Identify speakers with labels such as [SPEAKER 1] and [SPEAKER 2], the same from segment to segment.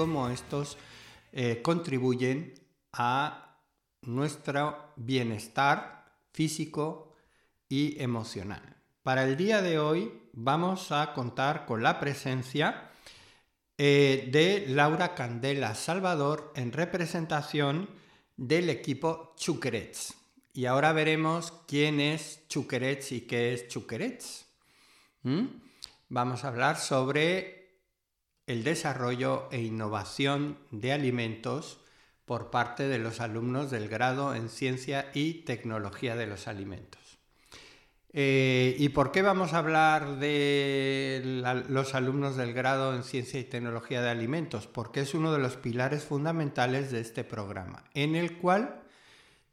[SPEAKER 1] Cómo estos eh, contribuyen a nuestro bienestar físico y emocional. Para el día de hoy vamos a contar con la presencia eh, de Laura Candela Salvador en representación del equipo Chuquerets. Y ahora veremos quién es Chuquerets y qué es Chuquerets. ¿Mm? Vamos a hablar sobre el desarrollo e innovación de alimentos por parte de los alumnos del grado en Ciencia y Tecnología de los Alimentos. Eh, ¿Y por qué vamos a hablar de los alumnos del grado en Ciencia y Tecnología de Alimentos? Porque es uno de los pilares fundamentales de este programa, en el cual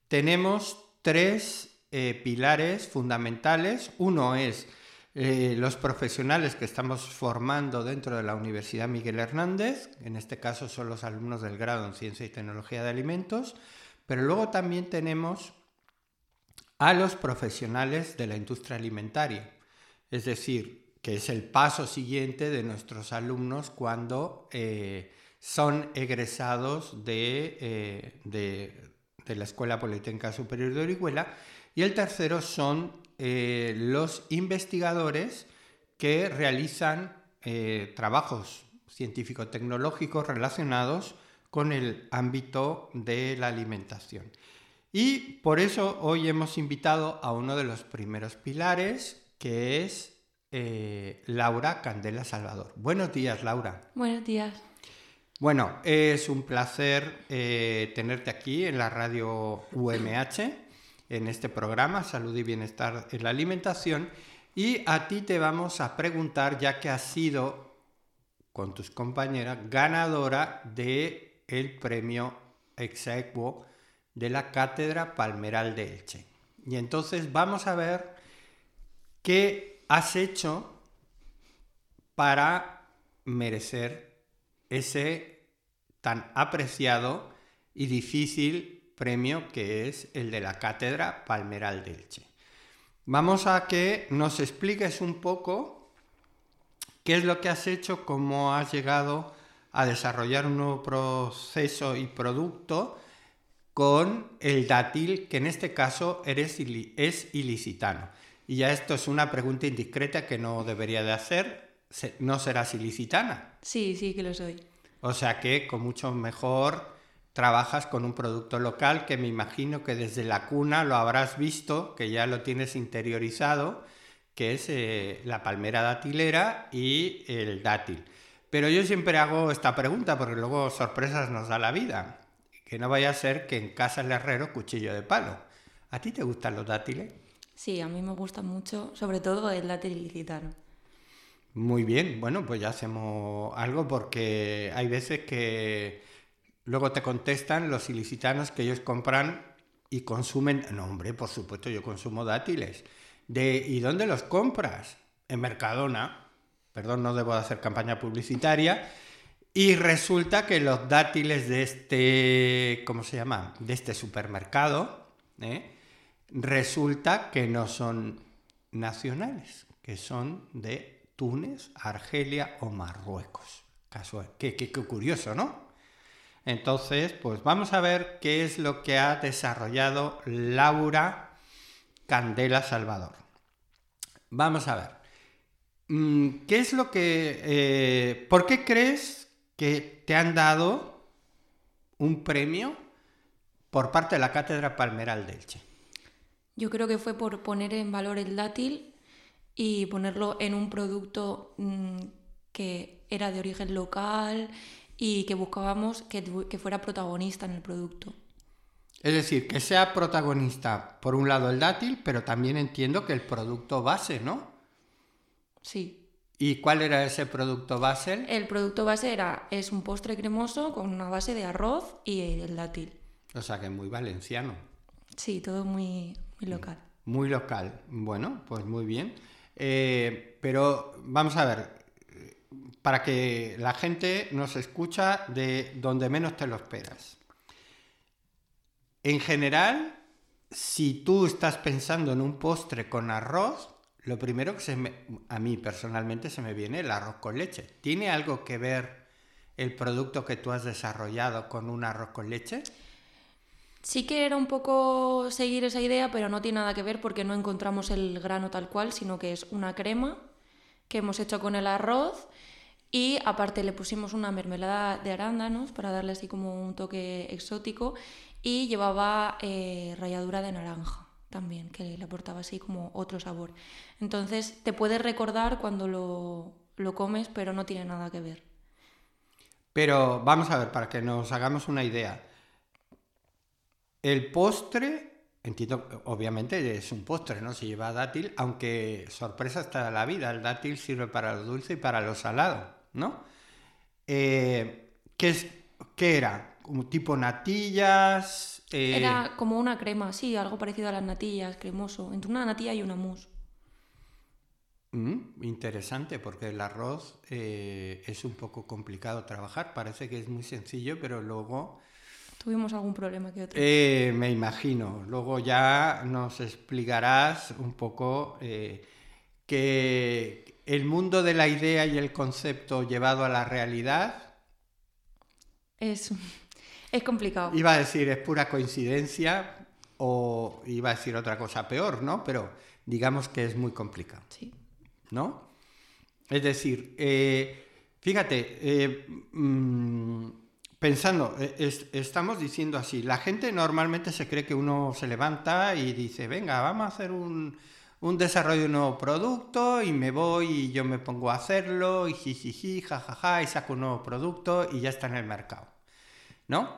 [SPEAKER 1] tenemos tres eh, pilares fundamentales. Uno es eh, los profesionales que estamos formando dentro de la Universidad Miguel Hernández, en este caso son los alumnos del grado en Ciencia y Tecnología de Alimentos, pero luego también tenemos a los profesionales de la industria alimentaria, es decir, que es el paso siguiente de nuestros alumnos cuando eh, son egresados eh, de- de la Escuela Politécnica Superior de Orihuela. Y el tercero son eh, los investigadores que realizan eh, trabajos científico-tecnológicos relacionados con el ámbito de la alimentación. Y por eso hoy hemos invitado a uno de los primeros pilares, que es eh, Laura Candela Salvador. Buenos días, Laura.
[SPEAKER 2] Buenos días.
[SPEAKER 1] Bueno, es un placer eh, tenerte aquí en la radio UMH, en este programa Salud y Bienestar en la Alimentación. Y a ti te vamos a preguntar, ya que has sido, con tus compañeras, ganadora del el premio exequo de la Cátedra Palmeral de Elche. Y entonces vamos a ver qué has hecho para merecer ese tan apreciado y difícil premio que es el de la Cátedra Palmeral de Elche. Vamos a que nos expliques un poco qué es lo que has hecho, cómo has llegado a desarrollar un nuevo proceso y producto con el dátil, que en este caso eres es ilicitano. Y ya esto es una pregunta indiscreta que no debería de hacer. ¿No serás ilicitana?
[SPEAKER 2] Sí, sí que lo soy.
[SPEAKER 1] O sea que con mucho mejor trabajas con un producto local que me imagino que desde la cuna lo habrás visto, que ya lo tienes interiorizado, que es eh, la palmera datilera y el dátil. Pero yo siempre hago esta pregunta porque luego sorpresas nos da la vida. Que no vaya a ser que en casa el herrero cuchillo de palo. ¿A ti te gustan los dátiles?
[SPEAKER 2] Sí, a mí me gusta mucho, sobre todo el dátil ilicitano.
[SPEAKER 1] Muy bien, bueno, pues ya hacemos algo porque hay veces que luego te contestan los ilicitanos que ellos compran y consumen. No, hombre, por supuesto, yo consumo dátiles. ¿Y dónde los compras? En Mercadona. Perdón, no debo de hacer campaña publicitaria. Y resulta que los dátiles de este, ¿cómo se llama? De este supermercado, ¿eh? resulta que no son nacionales, que son de Túnez, Argelia o Marruecos. Casual. Qué, qué- qué curioso, ¿no? Entonces, pues vamos a ver qué es lo que ha desarrollado Laura Candela Salvador. Vamos a ver. Mm, ¿Qué es lo que... eh, ¿Por qué crees que te han dado un premio por parte de la Cátedra Palmeral de Elche?
[SPEAKER 2] Yo creo que fue por poner en valor el dátil y ponerlo en un producto mm, que era de origen local y que buscábamos que, que fuera protagonista en el producto.
[SPEAKER 1] Es decir, que sea protagonista, por un lado, el dátil, pero también entiendo que el producto base, ¿no?
[SPEAKER 2] Sí.
[SPEAKER 1] ¿Y cuál era ese producto base?
[SPEAKER 2] El producto base era, es un postre cremoso con una base de arroz y el dátil.
[SPEAKER 1] O sea que muy valenciano.
[SPEAKER 2] Sí, todo muy, muy local.
[SPEAKER 1] Muy local. Bueno, pues muy bien. Eh, pero vamos a ver, para que la gente nos escucha de donde menos te lo esperas. En general, si tú estás pensando en un postre con arroz, lo primero que se me, a mí personalmente se me viene el arroz con leche. ¿Tiene algo que ver el producto que tú has desarrollado con un arroz con leche?
[SPEAKER 2] Sí que era un poco seguir esa idea, pero no tiene nada que ver porque no encontramos el grano tal cual, sino que es una crema que hemos hecho con el arroz y aparte le pusimos una mermelada de arándanos para darle así como un toque exótico y llevaba eh, ralladura de naranja también, que le aportaba así como otro sabor. Entonces te puedes recordar cuando lo, lo comes, pero no tiene nada que ver.
[SPEAKER 1] Pero vamos a ver, para que nos hagamos una idea. El postre, entiendo, obviamente es un postre, ¿no? Se lleva dátil, aunque sorpresa está la vida. El dátil sirve para lo dulce y para lo salado, ¿no? Eh, ¿qué, es, ¿Qué era? ¿Como tipo natillas? Eh,
[SPEAKER 2] Era como una crema, sí, algo parecido a las natillas, cremoso. Entre una natilla y una mousse.
[SPEAKER 1] mm, interesante, porque el arroz eh, es un poco complicado trabajar. Parece que es muy sencillo, pero luego...
[SPEAKER 2] Tuvimos algún problema que otro.
[SPEAKER 1] Eh, me imagino. Luego ya nos explicarás un poco eh, que el mundo de la idea y el concepto llevado a la realidad,
[SPEAKER 2] Es, es complicado.
[SPEAKER 1] iba a decir es pura coincidencia o iba a decir otra cosa peor, ¿no? Pero digamos que es muy complicado.
[SPEAKER 2] Sí.
[SPEAKER 1] ¿no? Es decir, eh, fíjate, eh, mm, pensando, es- estamos diciendo así, la gente normalmente se cree que uno se levanta y dice, venga, vamos a hacer un, un desarrollo de un nuevo producto y me voy y yo me pongo a hacerlo y jijiji, jajaja, y saco un nuevo producto y ya está en el mercado, ¿no?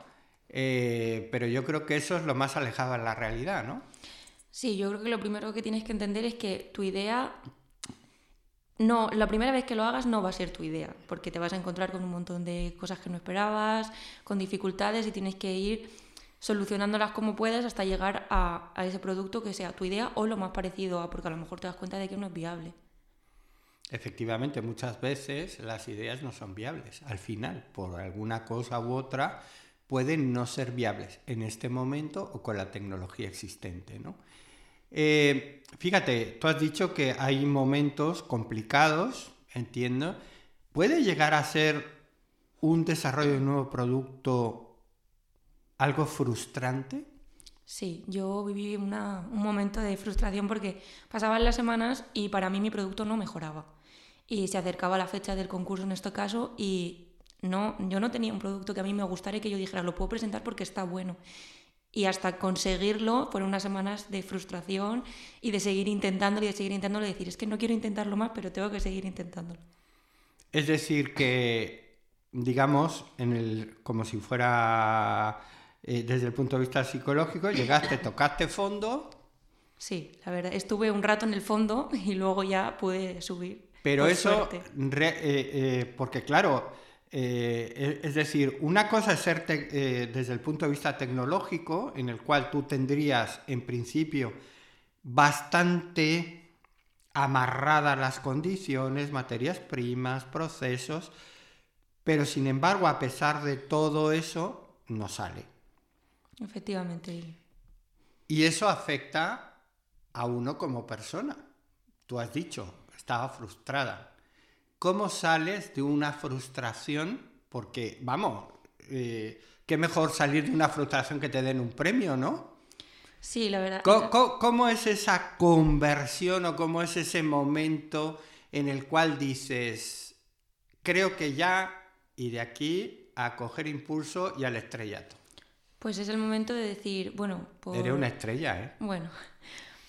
[SPEAKER 1] Eh, pero yo creo que eso es lo más alejado de la realidad, ¿no?
[SPEAKER 2] Sí, yo creo que lo primero que tienes que entender es que tu idea no, la primera vez que lo hagas no va a ser tu idea, porque te vas a encontrar con un montón de cosas que no esperabas, con dificultades y tienes que ir solucionándolas como puedas hasta llegar a, a ese producto que sea tu idea o lo más parecido a, porque a lo mejor te das cuenta de que no es viable.
[SPEAKER 1] Efectivamente, muchas veces las ideas no son viables. Al final, por alguna cosa u otra, pueden no ser viables en este momento o con la tecnología existente. ¿no? Eh, fíjate, tú has dicho que hay momentos complicados, entiendo. ¿Puede llegar a ser un desarrollo de un nuevo producto algo frustrante?
[SPEAKER 2] Sí, yo viví un momento de frustración porque pasaban las semanas y para mí mi producto no mejoraba. Y se acercaba la fecha del concurso en este caso y no, yo no tenía un producto que a mí me gustara y que yo dijera, lo puedo presentar porque está bueno. Y hasta conseguirlo fueron unas semanas de frustración y de seguir intentándolo y de seguir intentándolo y decir, es que no quiero intentarlo más, pero tengo que seguir intentándolo.
[SPEAKER 1] Es decir, que, digamos, en el, como si fuera eh, desde el punto de vista psicológico, llegaste, tocaste fondo,
[SPEAKER 2] Sí, la verdad, estuve un rato en el fondo y luego ya pude subir.
[SPEAKER 1] pero eso, re- eh, eh, porque claro, eh, es es decir, una cosa es ser eh, desde el punto de vista tecnológico, en el cual tú tendrías, en principio, bastante amarradas las condiciones, materias primas, procesos, pero sin embargo, a pesar de todo eso, no sale.
[SPEAKER 2] Efectivamente.
[SPEAKER 1] Y eso afecta a uno como persona. Tú has dicho, estaba frustrada. ¿Cómo sales de una frustración? Porque, vamos, eh, qué mejor salir de una frustración que te den un premio, ¿no?
[SPEAKER 2] Sí, la verdad.
[SPEAKER 1] ¿Cómo, cómo- cómo es esa conversión o cómo es ese momento en el cual dices, creo que ya, y de aquí a coger impulso y al estrellato?
[SPEAKER 2] Pues es el momento de decir, bueno, por,
[SPEAKER 1] Eres una estrella, ¿eh?
[SPEAKER 2] bueno,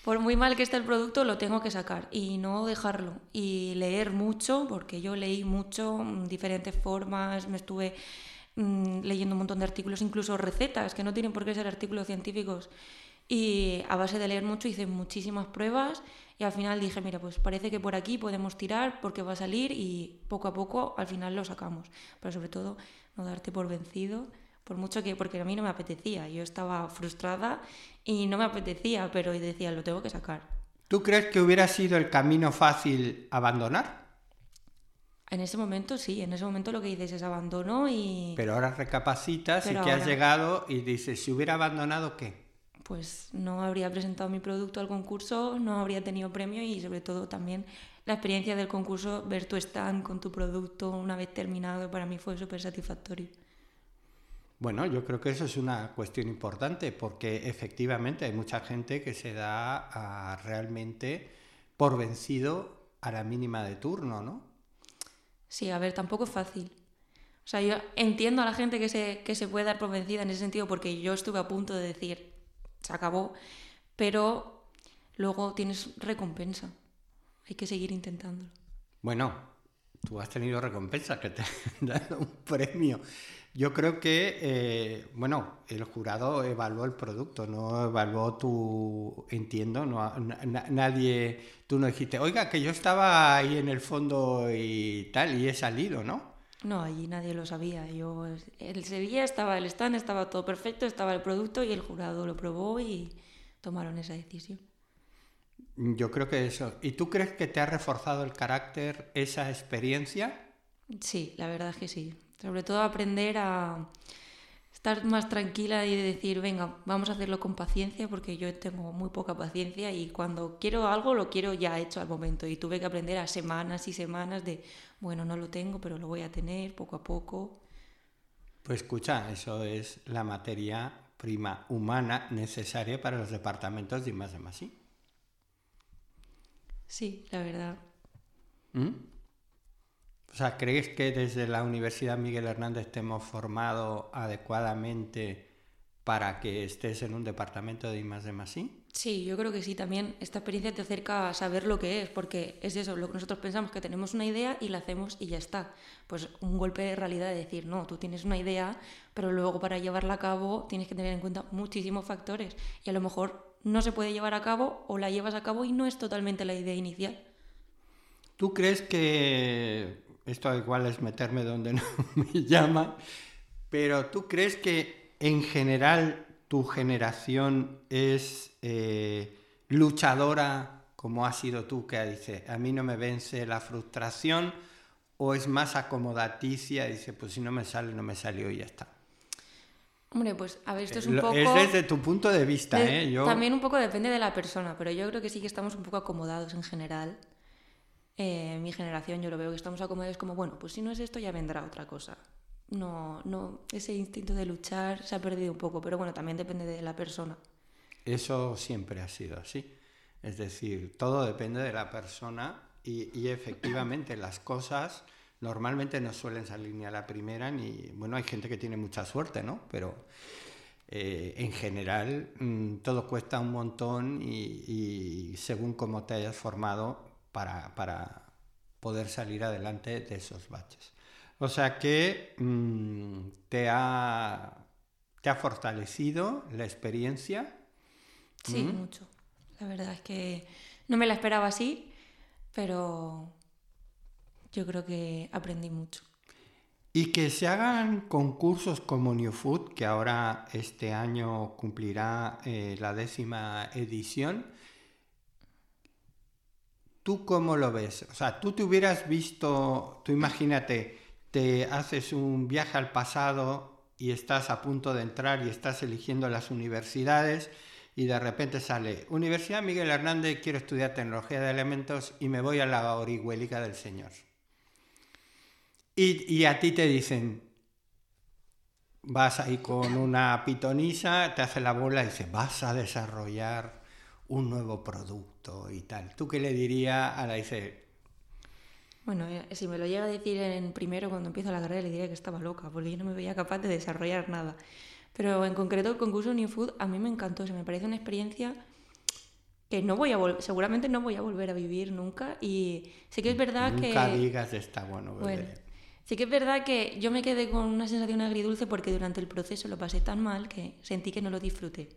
[SPEAKER 2] por muy mal que esté el producto, lo tengo que sacar y no dejarlo. Y leer mucho, porque yo leí mucho, mm, diferentes formas, me estuve mm, leyendo un montón de artículos, incluso recetas, que no tienen por qué ser artículos científicos. Y a base de leer mucho hice muchísimas pruebas y al final dije, mira, pues parece que por aquí podemos tirar porque va a salir y poco a poco al final lo sacamos. Pero sobre todo no darte por vencido, por mucho que, porque a mí no me apetecía, yo estaba frustrada y no me apetecía, pero decía, lo tengo que sacar.
[SPEAKER 1] ¿Tú crees que hubiera sido el camino fácil abandonar?
[SPEAKER 2] En ese momento sí, en ese momento lo que dices es abandono y...
[SPEAKER 1] Pero ahora recapacitas y que has llegado y dices, si hubiera abandonado, ¿qué?
[SPEAKER 2] Pues no habría presentado mi producto al concurso, no habría tenido premio y sobre todo también la experiencia del concurso, ver tu stand con tu producto una vez terminado, para mí fue súper satisfactorio.
[SPEAKER 1] Bueno, yo creo que eso es una cuestión importante porque efectivamente hay mucha gente que se da realmente por vencido a la mínima de turno, ¿no?
[SPEAKER 2] Sí, a ver, tampoco es fácil. O sea, yo entiendo a la gente que se, que se puede dar por vencida en ese sentido porque yo estuve a punto de decir, se acabó, pero luego tienes recompensa. Hay que seguir intentándolo.
[SPEAKER 1] Bueno, tú has tenido recompensa, que te han dado un premio. Yo creo que, eh, bueno, el jurado evaluó el producto, no evaluó tu, entiendo, no, nadie, tú no dijiste, oiga, que yo estaba ahí en el fondo y tal, y he salido, ¿no?
[SPEAKER 2] No, allí nadie lo sabía. Yo, el Sevilla estaba el stand, estaba todo perfecto, estaba el producto y el jurado lo probó y tomaron esa decisión.
[SPEAKER 1] Yo creo que eso. ¿Y tú crees que te ha reforzado el carácter esa experiencia?
[SPEAKER 2] Sí, la verdad es que sí. Sobre todo aprender a estar más tranquila y decir, venga, vamos a hacerlo con paciencia porque yo tengo muy poca paciencia y cuando quiero algo lo quiero ya hecho al momento. Y tuve que aprender a semanas y semanas de, bueno, no lo tengo, pero lo voy a tener poco a poco.
[SPEAKER 1] Pues escucha, eso es la materia prima humana necesaria para los departamentos de más de más
[SPEAKER 2] Sí, la verdad.
[SPEAKER 1] ¿Mm? O sea, ¿crees que desde la Universidad Miguel Hernández te hemos formado adecuadamente para que estés en un departamento de I más de más
[SPEAKER 2] Sí, yo creo que sí. También esta experiencia te acerca a saber lo que es, porque es eso, lo que nosotros pensamos que tenemos una idea y la hacemos y ya está. Pues un golpe de realidad de decir, no, tú tienes una idea, pero luego para llevarla a cabo tienes que tener en cuenta muchísimos factores y a lo mejor no se puede llevar a cabo o la llevas a cabo y no es totalmente la idea inicial.
[SPEAKER 1] ¿Tú crees que esto igual es meterme donde no me llaman, pero ¿tú crees que en general tu generación es eh, luchadora como has sido tú, que dice, a mí no me vence la frustración, o es más acomodaticia y dice, pues si no me sale, no me salió y ya está?
[SPEAKER 2] Hombre, pues a ver, esto es un poco...
[SPEAKER 1] Es desde tu punto de vista, ¿eh?
[SPEAKER 2] También un poco depende de la persona, pero yo creo que sí que estamos un poco acomodados en general eh, mi generación yo lo veo que estamos acomodados como, bueno, pues si no es esto ya vendrá otra cosa. No, no, ese instinto de luchar se ha perdido un poco, pero bueno, también depende de la persona.
[SPEAKER 1] Eso siempre ha sido así. Es decir, todo depende de la persona y, efectivamente las cosas normalmente no suelen salir ni a la primera ni, bueno, hay gente que tiene mucha suerte, ¿no? Pero eh, en general mm, todo cuesta un montón y, y según cómo te hayas formado, para, poder salir adelante de esos baches. O sea que mm, te, ha, te ha fortalecido la experiencia.
[SPEAKER 2] Sí, ¿Mm? mucho. La verdad es que no me la esperaba así, pero yo creo que aprendí mucho.
[SPEAKER 1] Y que se hagan concursos como New Food, que ahora este año cumplirá eh, la décima edición, ¿Tú cómo lo ves? O sea, tú te hubieras visto, tú imagínate, te haces un viaje al pasado y estás a punto de entrar y estás eligiendo las universidades y de repente sale, Universidad Miguel Hernández, quiero estudiar tecnología de elementos y me voy a la orihuelica del Señor. Y, y a ti te dicen, vas ahí con una pitonisa, te hace la bola y dice, vas a desarrollar un nuevo producto y tal. ¿Tú qué le dirías a la dice?
[SPEAKER 2] Bueno, eh, si me lo llega a decir en primero cuando empiezo la carrera le diría que estaba loca, porque yo no me veía capaz de desarrollar nada. Pero en concreto el concurso New Food a mí me encantó, se me parece una experiencia que no voy a seguramente no voy a volver a vivir nunca y sé que es verdad
[SPEAKER 1] que
[SPEAKER 2] nunca
[SPEAKER 1] digas está bueno,
[SPEAKER 2] bueno Sí que es verdad que yo me quedé con una sensación agridulce porque durante el proceso lo pasé tan mal que sentí que no lo disfruté.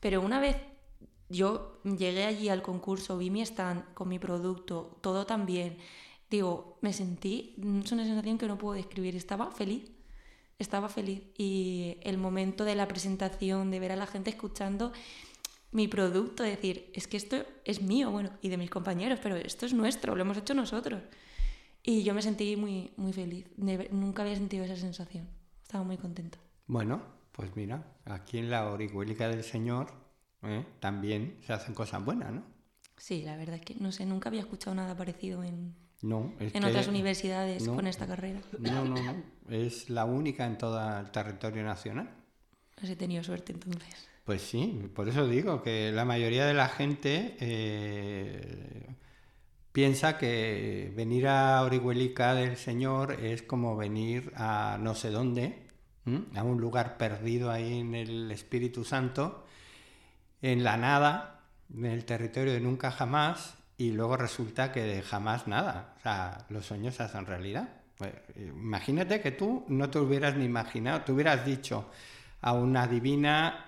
[SPEAKER 2] Pero una vez yo llegué allí al concurso, vi mi stand con mi producto, todo tan bien, digo, me sentí, es una sensación que no puedo describir, estaba feliz, estaba feliz. Y el momento de la presentación, de ver a la gente escuchando mi producto, decir, es que esto es mío, bueno, y de mis compañeros, pero esto es nuestro, lo hemos hecho nosotros. Y yo me sentí muy, muy feliz. nunca había sentido esa sensación. Estaba muy contenta.
[SPEAKER 1] Bueno, pues mira, aquí en la Orihuélica del Señor ¿eh? también se hacen cosas buenas, ¿no?
[SPEAKER 2] Sí, la verdad es que no sé, nunca había escuchado nada parecido en,
[SPEAKER 1] no,
[SPEAKER 2] en otras universidades con esta carrera.
[SPEAKER 1] No, no, no. Es la única en todo el territorio nacional.
[SPEAKER 2] Has he tenido suerte entonces.
[SPEAKER 1] Pues sí, por eso digo que la mayoría de la gente eh, piensa que venir a Orihuelica del Señor es como venir a no sé dónde, a un lugar perdido ahí en el Espíritu Santo, en la nada, en el territorio de nunca jamás, y luego resulta que de jamás nada. O sea, los sueños se hacen realidad. Pues, imagínate que tú no te hubieras ni imaginado, te hubieras dicho a una divina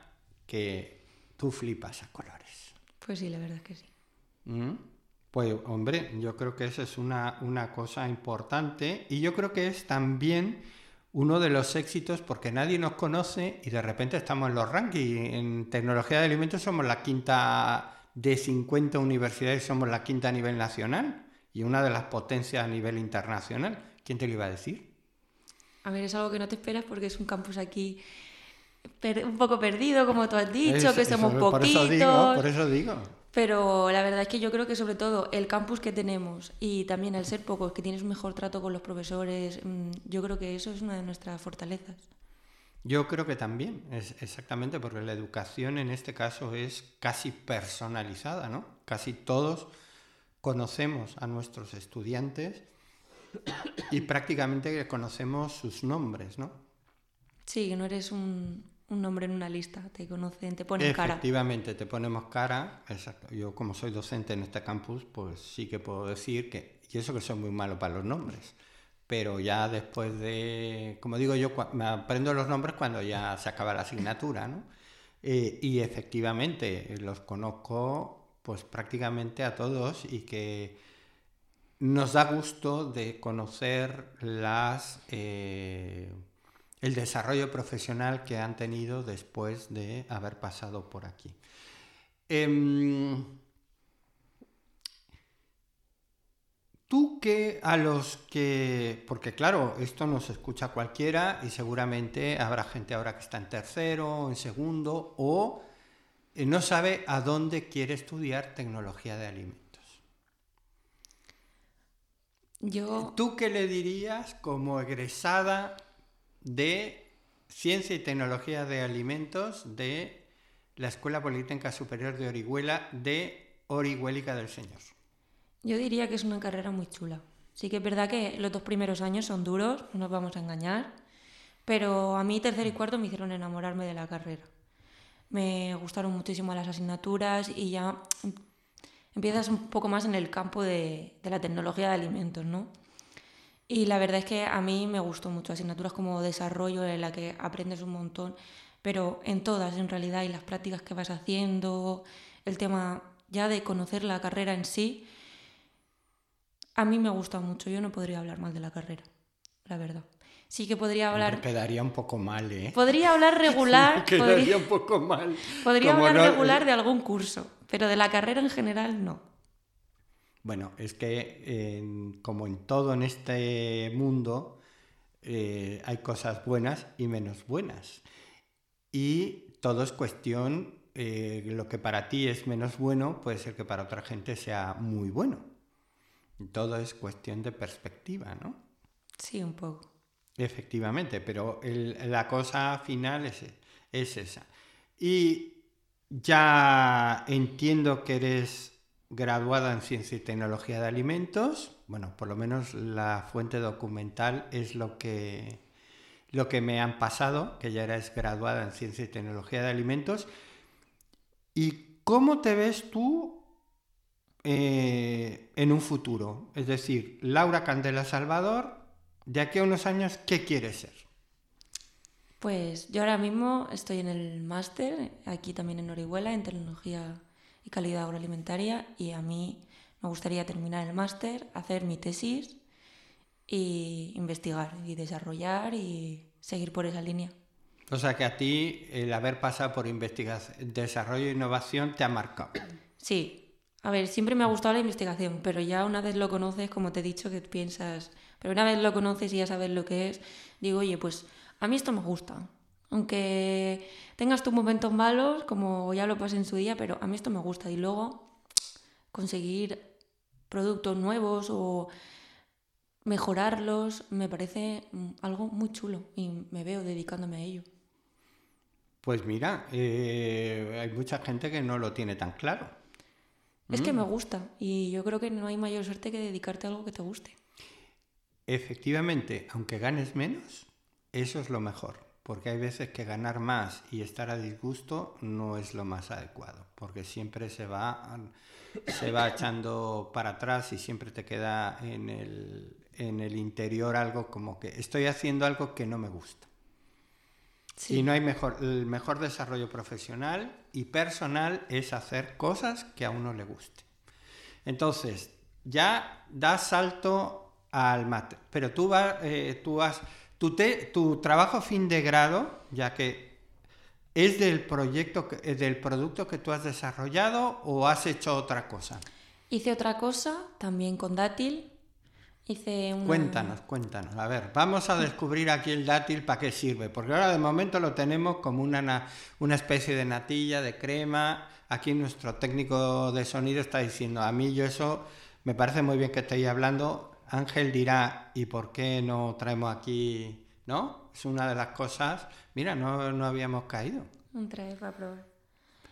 [SPEAKER 1] que tú flipas a colores.
[SPEAKER 2] Pues sí, la verdad es que sí.
[SPEAKER 1] Pues hombre, yo creo que esa es una, una cosa importante y yo creo que es también uno de los éxitos porque nadie nos conoce y de repente estamos en los rankings. En tecnología de alimentos somos la quinta de 50 universidades, somos la quinta a nivel nacional y una de las potencias a nivel internacional. ¿Quién te lo iba a decir?
[SPEAKER 2] A ver, es algo que no te esperas porque es un campus aquí un poco perdido, como tú has dicho, que somos poquitos. Por eso
[SPEAKER 1] digo, por eso digo.
[SPEAKER 2] Pero la verdad es que yo creo que sobre todo el campus que tenemos y también el ser pocos, que tienes un mejor trato con los profesores, mm, yo creo que eso es una de nuestras fortalezas.
[SPEAKER 1] Yo creo que también, es exactamente, porque la educación en este caso es casi personalizada, ¿no? Casi todos conocemos a nuestros estudiantes y prácticamente conocemos sus nombres, ¿no?
[SPEAKER 2] Sí, que no eres un, un nombre en una lista, te conocen, te ponen
[SPEAKER 1] cara. Efectivamente, te ponemos cara. Exacto. Yo como soy docente en este campus, pues sí que puedo decir que, y eso que soy muy malo para los nombres, pero ya después de, como digo yo, me aprendo los nombres cuando ya se acaba la asignatura, ¿no? Eh, y efectivamente los conozco pues prácticamente a todos y que nos da gusto de conocer las... Eh, el desarrollo profesional que han tenido después de haber pasado por aquí. Em, tú que a los que, porque claro, esto nos escucha cualquiera y seguramente habrá gente ahora que está en tercero, en segundo o eh, no sabe a dónde quiere estudiar tecnología de alimentos.
[SPEAKER 2] Yo...
[SPEAKER 1] ¿Tú qué le dirías como egresada de Ciencia y Tecnología de Alimentos de la Escuela Politécnica Superior de Orihuela de Orihuélica del Señor.
[SPEAKER 2] Yo diría que es una carrera muy chula. Sí que es verdad que los dos primeros años son duros, no nos vamos a engañar, pero a mí tercero y cuarto me hicieron enamorarme de la carrera. Me gustaron muchísimo las asignaturas y ya empiezas un poco más en el campo de, de la tecnología de alimentos, ¿no? Y la verdad es que a mí me gustó mucho asignaturas como desarrollo, en la que aprendes un montón, pero en todas en realidad, y las prácticas que vas haciendo, el tema ya de conocer la carrera en sí, a mí me gusta mucho. Yo no podría hablar mal de la carrera, la verdad. Sí que podría hablar. Me
[SPEAKER 1] quedaría un poco mal, ¿eh?
[SPEAKER 2] Podría hablar regular.
[SPEAKER 1] quedaría un poco mal.
[SPEAKER 2] Podría hablar regular de algún curso, pero de la carrera en general no.
[SPEAKER 1] Bueno, es que como en todo en este mundo eh, hay cosas buenas y menos buenas. Y todo es cuestión, eh, lo que para ti es menos bueno puede ser que para otra gente sea muy bueno. Todo es cuestión de perspectiva, ¿no?
[SPEAKER 2] Sí, un poco.
[SPEAKER 1] Efectivamente, pero la cosa final es, es esa. Y ya entiendo que eres graduada en Ciencia y Tecnología de Alimentos. Bueno, por lo menos la fuente documental es lo que, lo que me han pasado, que ya eres graduada en Ciencia y Tecnología de Alimentos. ¿Y cómo te ves tú eh, en un futuro? Es decir, Laura Candela Salvador, de aquí a unos años, ¿qué quieres ser?
[SPEAKER 2] Pues yo ahora mismo estoy en el máster, aquí también en Orihuela, en tecnología y calidad agroalimentaria, y a mí me gustaría terminar el máster, hacer mi tesis y investigar y desarrollar y seguir por esa línea.
[SPEAKER 1] O sea que a ti el haber pasado por investigación, desarrollo e innovación te ha marcado.
[SPEAKER 2] Sí, a ver, siempre me ha gustado la investigación, pero ya una vez lo conoces, como te he dicho, que piensas, pero una vez lo conoces y ya sabes lo que es, digo, oye, pues a mí esto me gusta. Aunque tengas tus momentos malos, como ya lo pasé en su día, pero a mí esto me gusta. Y luego conseguir productos nuevos o mejorarlos me parece algo muy chulo y me veo dedicándome a ello.
[SPEAKER 1] Pues mira, eh, hay mucha gente que no lo tiene tan claro.
[SPEAKER 2] Es que me mm. gusta y yo creo que no hay mayor suerte que dedicarte a algo que te guste.
[SPEAKER 1] Efectivamente, aunque ganes menos, eso es lo mejor, porque hay veces que ganar más y estar a disgusto no es lo más adecuado, porque siempre se va, se va echando para atrás y siempre te queda en el, en el interior algo como que estoy haciendo algo que no me gusta. Y no hay mejor, el mejor desarrollo profesional y personal es hacer cosas que a uno le guste. Entonces, ya das salto al mate, pero tú, vas, eh, tú has, tu, tu trabajo fin de grado, ya que es del proyecto, eh, del producto que tú has desarrollado o has hecho otra cosa.
[SPEAKER 2] Hice otra cosa también con dátil,
[SPEAKER 1] Cuéntanos, cuéntanos. A ver, vamos a descubrir aquí el dátil para qué sirve, porque ahora de momento lo tenemos como una, una especie de natilla, de crema. Aquí nuestro técnico de sonido está diciendo, a mí yo eso me parece muy bien que estéis hablando. Ángel dirá, ¿y por qué no traemos aquí? ¿No? Es una de las cosas. Mira, no, no habíamos caído.
[SPEAKER 2] Un trae para probar.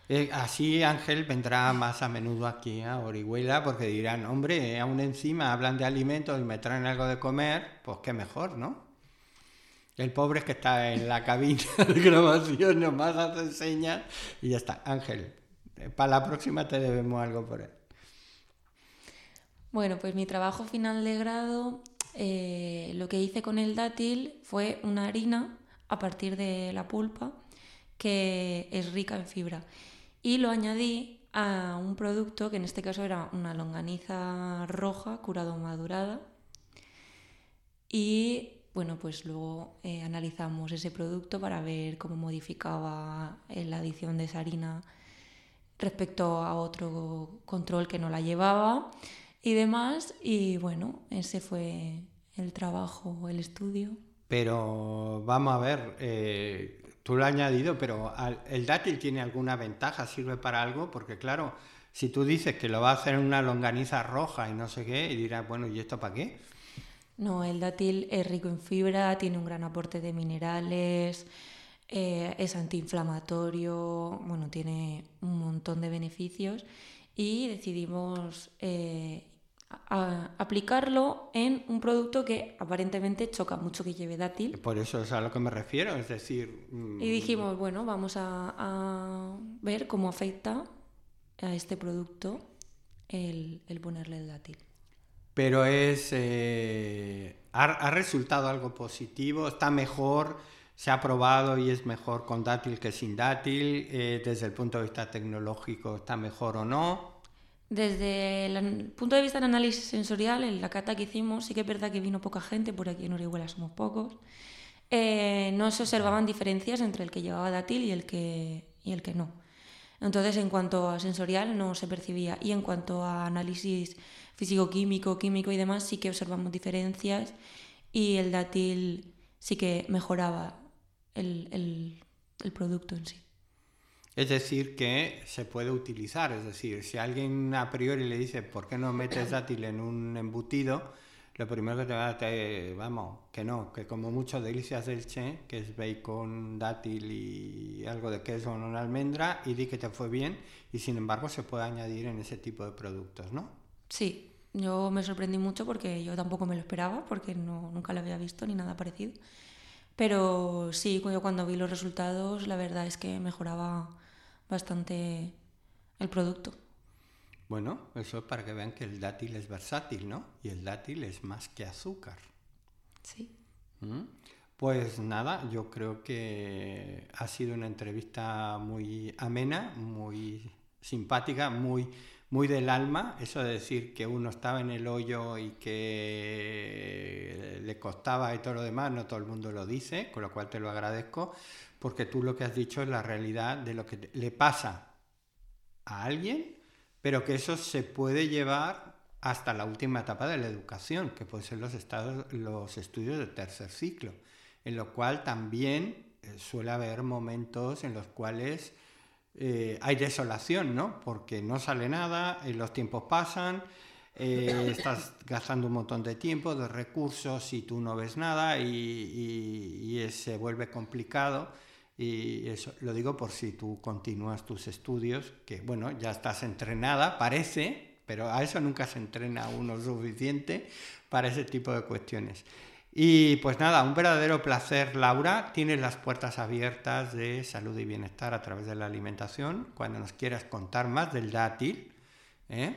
[SPEAKER 1] Eh, así Ángel vendrá más a menudo aquí a Orihuela porque dirán, hombre, aún encima hablan de alimentos y me traen algo de comer, pues qué mejor, ¿no? El pobre es que está en la cabina de grabación, nomás hace señas y ya está. Ángel, eh, para la próxima te debemos algo por él.
[SPEAKER 2] Bueno, pues mi trabajo final de grado, eh, lo que hice con el dátil fue una harina a partir de la pulpa que es rica en fibra. Y lo añadí a un producto que en este caso era una longaniza roja curado madurada. Y bueno pues luego eh, analizamos ese producto para ver cómo modificaba la adición de esa harina respecto a otro control que no la llevaba y demás y bueno ese fue el trabajo el estudio
[SPEAKER 1] pero vamos a ver eh, Tú lo has añadido, pero ¿el dátil tiene alguna ventaja? ¿Sirve para algo? Porque claro, si tú dices que lo va a hacer en una longaniza roja y no sé qué, y dirás, bueno, ¿y esto para qué?
[SPEAKER 2] No, el dátil es rico en fibra, tiene un gran aporte de minerales, eh, es antiinflamatorio, bueno, tiene un montón de beneficios y decidimos eh, aplicarlo en un producto que aparentemente choca mucho que lleve dátil.
[SPEAKER 1] Por eso es a lo que me refiero, es decir...
[SPEAKER 2] Mm, y dijimos, bueno, vamos a, ver cómo afecta a este producto el, ponerle el dátil.
[SPEAKER 1] Pero es... Eh, ha, resultado algo positivo? ¿Está mejor? ¿Se ha probado y es mejor con dátil que sin dátil? Eh, desde el punto de vista tecnológico, ¿está mejor o no?
[SPEAKER 2] Desde el punto de vista del análisis sensorial, en la cata que hicimos, sí que es verdad que vino poca gente, por aquí en Orihuela somos pocos. Eh, no se observaban diferencias entre el que llevaba dátil y el que, y el que no. Entonces, en cuanto a sensorial, no se percibía. Y en cuanto a análisis físico-químico, químico y demás, sí que observamos diferencias y el dátil sí que mejoraba el producto en sí.
[SPEAKER 1] Es decir, que se puede utilizar. Es decir, si alguien a priori le dice, ¿por qué no metes dátil en un embutido? Lo primero que te va a decir, vamos, que no, que como muchas delicias del Che, que es bacon, dátil y algo de queso en una almendra, y di que te fue bien, y sin embargo se puede añadir en ese tipo de productos, ¿no?
[SPEAKER 2] Sí, yo me sorprendí mucho porque yo tampoco me lo esperaba, porque no, nunca lo había visto ni nada parecido. Pero sí, yo cuando vi los resultados, la verdad es que mejoraba bastante el producto.
[SPEAKER 1] Bueno, eso es para que vean que el dátil es versátil, ¿no? Y el dátil es más que azúcar.
[SPEAKER 2] Sí.
[SPEAKER 1] ¿Mm? Pues nada, yo creo que ha sido una entrevista muy amena, muy simpática, muy, muy del alma. Eso de decir que uno estaba en el hoyo y que le costaba y todo lo demás, no todo el mundo lo dice, con lo cual te lo agradezco, porque tú lo que has dicho es la realidad de lo que le pasa a alguien, pero que eso se puede llevar hasta la última etapa de la educación, que puede ser los, estados, los estudios de tercer ciclo, en lo cual también eh, suele haber momentos en los cuales eh, hay desolación, ¿no? Porque no sale nada, eh, los tiempos pasan, estás gastando un montón de tiempo, de recursos y tú no ves nada y se vuelve complicado. Y eso lo digo por si tú continúas tus estudios, que bueno, ya estás entrenada, parece, pero a eso nunca se entrena uno suficiente para ese tipo de cuestiones. Y pues nada, un verdadero placer, Laura. Tienes las puertas abiertas de salud y bienestar a través de la alimentación, cuando nos quieras contar más del dátil, ¿eh?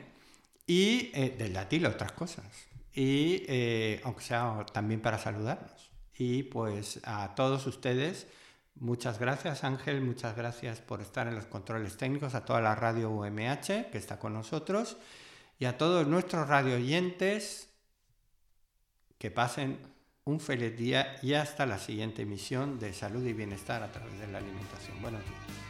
[SPEAKER 1] y eh, del dátil otras cosas, y eh, sea también para saludarnos. Y pues a todos ustedes, muchas gracias Ángel, muchas gracias por estar en los controles técnicos, a toda la radio UMH que está con nosotros y a todos nuestros radio oyentes que pasen un feliz día y hasta la siguiente emisión de Salud y Bienestar a través de la alimentación. Buenos días.